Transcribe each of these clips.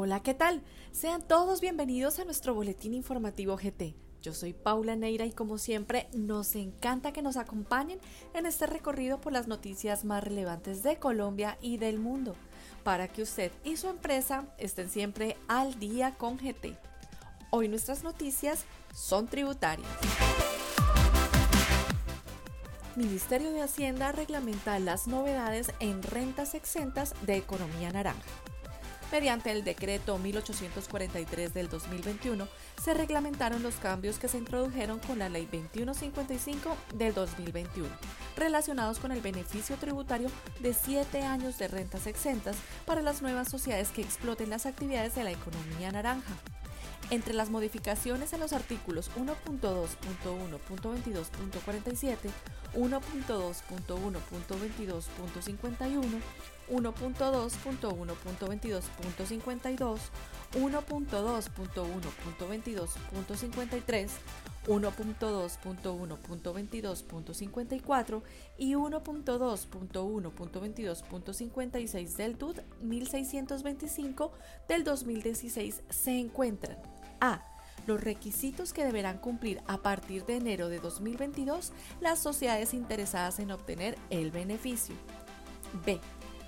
Hola, ¿qué tal? Sean todos bienvenidos a nuestro boletín informativo GT. Yo soy Paula Neira y como siempre nos encanta que nos acompañen en este recorrido por las noticias más relevantes de Colombia y del mundo, para que usted y su empresa estén siempre al día con GT. Hoy nuestras noticias son tributarias. Ministerio de Hacienda reglamenta las novedades en rentas exentas de economía naranja. Mediante el decreto 1843 del 2021, se reglamentaron los cambios que se introdujeron con la Ley 2155 del 2021, relacionados con el beneficio tributario de 7 años de rentas exentas para las nuevas sociedades que exploten las actividades de la economía naranja. Entre las modificaciones en los artículos 1.2.1.22.47, 1.2.1.22.51, 1.2.1.22.52, 1.2.1.22.53, 1.2.1.22.54 y 1.2.1.22.56 del TUD 1625 del 2016 se encuentran. A. Los requisitos que deberán cumplir a partir de enero de 2022 las sociedades interesadas en obtener el beneficio. B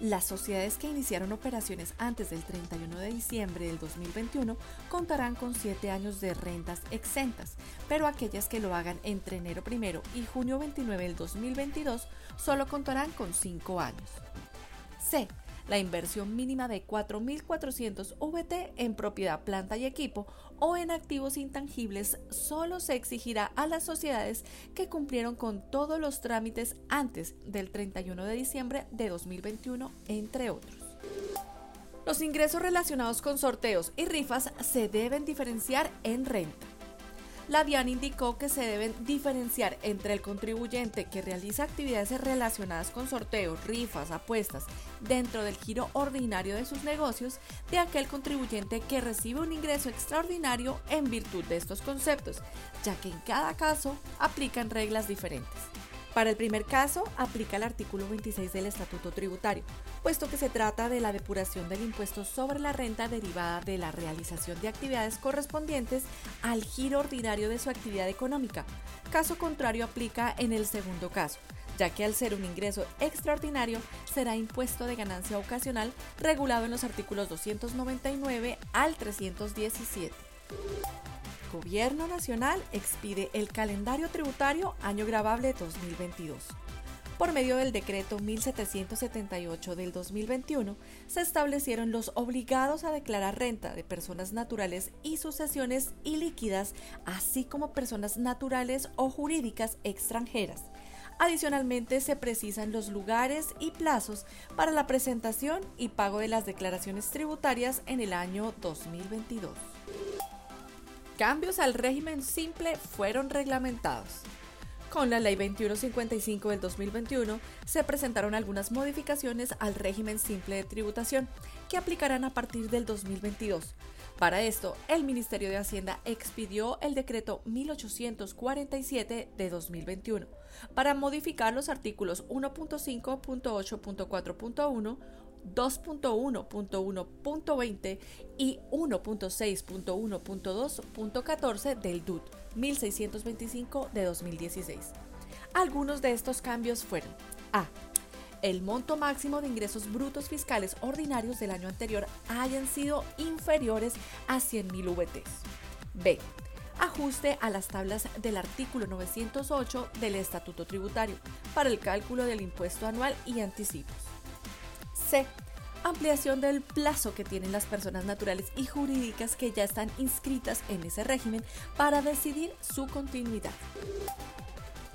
las sociedades que iniciaron operaciones antes del 31 de diciembre del 2021 contarán con 7 años de rentas exentas, pero aquellas que lo hagan entre enero 1 y junio 29 del 2022 solo contarán con 5 años. C la inversión mínima de 4.400 VT en propiedad, planta y equipo o en activos intangibles solo se exigirá a las sociedades que cumplieron con todos los trámites antes del 31 de diciembre de 2021, entre otros. Los ingresos relacionados con sorteos y rifas se deben diferenciar en renta la DIAN indicó que se deben diferenciar entre el contribuyente que realiza actividades relacionadas con sorteos, rifas, apuestas dentro del giro ordinario de sus negocios de aquel contribuyente que recibe un ingreso extraordinario en virtud de estos conceptos, ya que en cada caso aplican reglas diferentes. Para el primer caso, aplica el artículo 26 del Estatuto Tributario, puesto que se trata de la depuración del impuesto sobre la renta derivada de la realización de actividades correspondientes al giro ordinario de su actividad económica. Caso contrario aplica en el segundo caso, ya que al ser un ingreso extraordinario será impuesto de ganancia ocasional regulado en los artículos 299 al 317. Gobierno Nacional expide el calendario tributario año grabable 2022. Por medio del decreto 1778 del 2021, se establecieron los obligados a declarar renta de personas naturales y sucesiones ilíquidas, así como personas naturales o jurídicas extranjeras. Adicionalmente, se precisan los lugares y plazos para la presentación y pago de las declaraciones tributarias en el año 2022 cambios al régimen simple fueron reglamentados. Con la Ley 2155 del 2021 se presentaron algunas modificaciones al régimen simple de tributación que aplicarán a partir del 2022. Para esto, el Ministerio de Hacienda expidió el decreto 1847 de 2021 para modificar los artículos 1.5.8.4.1, 2.1.1.20 y 1.6.1.2.14 del DUT 1625 de 2016. Algunos de estos cambios fueron A. El monto máximo de ingresos brutos fiscales ordinarios del año anterior hayan sido inferiores a 100.000 VTs. B. Ajuste a las tablas del artículo 908 del Estatuto Tributario para el cálculo del impuesto anual y anticipos. C. Ampliación del plazo que tienen las personas naturales y jurídicas que ya están inscritas en ese régimen para decidir su continuidad.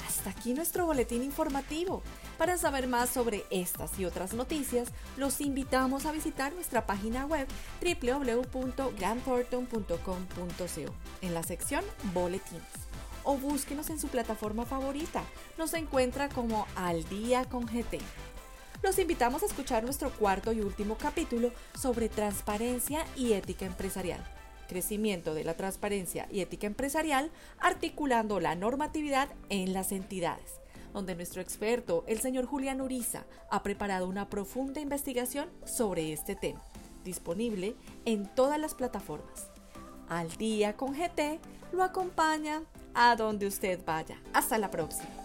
Hasta aquí nuestro boletín informativo. Para saber más sobre estas y otras noticias, los invitamos a visitar nuestra página web www.grandthornton.com.co en la sección Boletines o búsquenos en su plataforma favorita. Nos encuentra como Al Día con GT los invitamos a escuchar nuestro cuarto y último capítulo sobre transparencia y ética empresarial. Crecimiento de la transparencia y ética empresarial articulando la normatividad en las entidades, donde nuestro experto, el señor Julián Uriza, ha preparado una profunda investigación sobre este tema. disponible en todas las plataformas. Al día con GT lo acompaña a donde usted vaya. Hasta la próxima.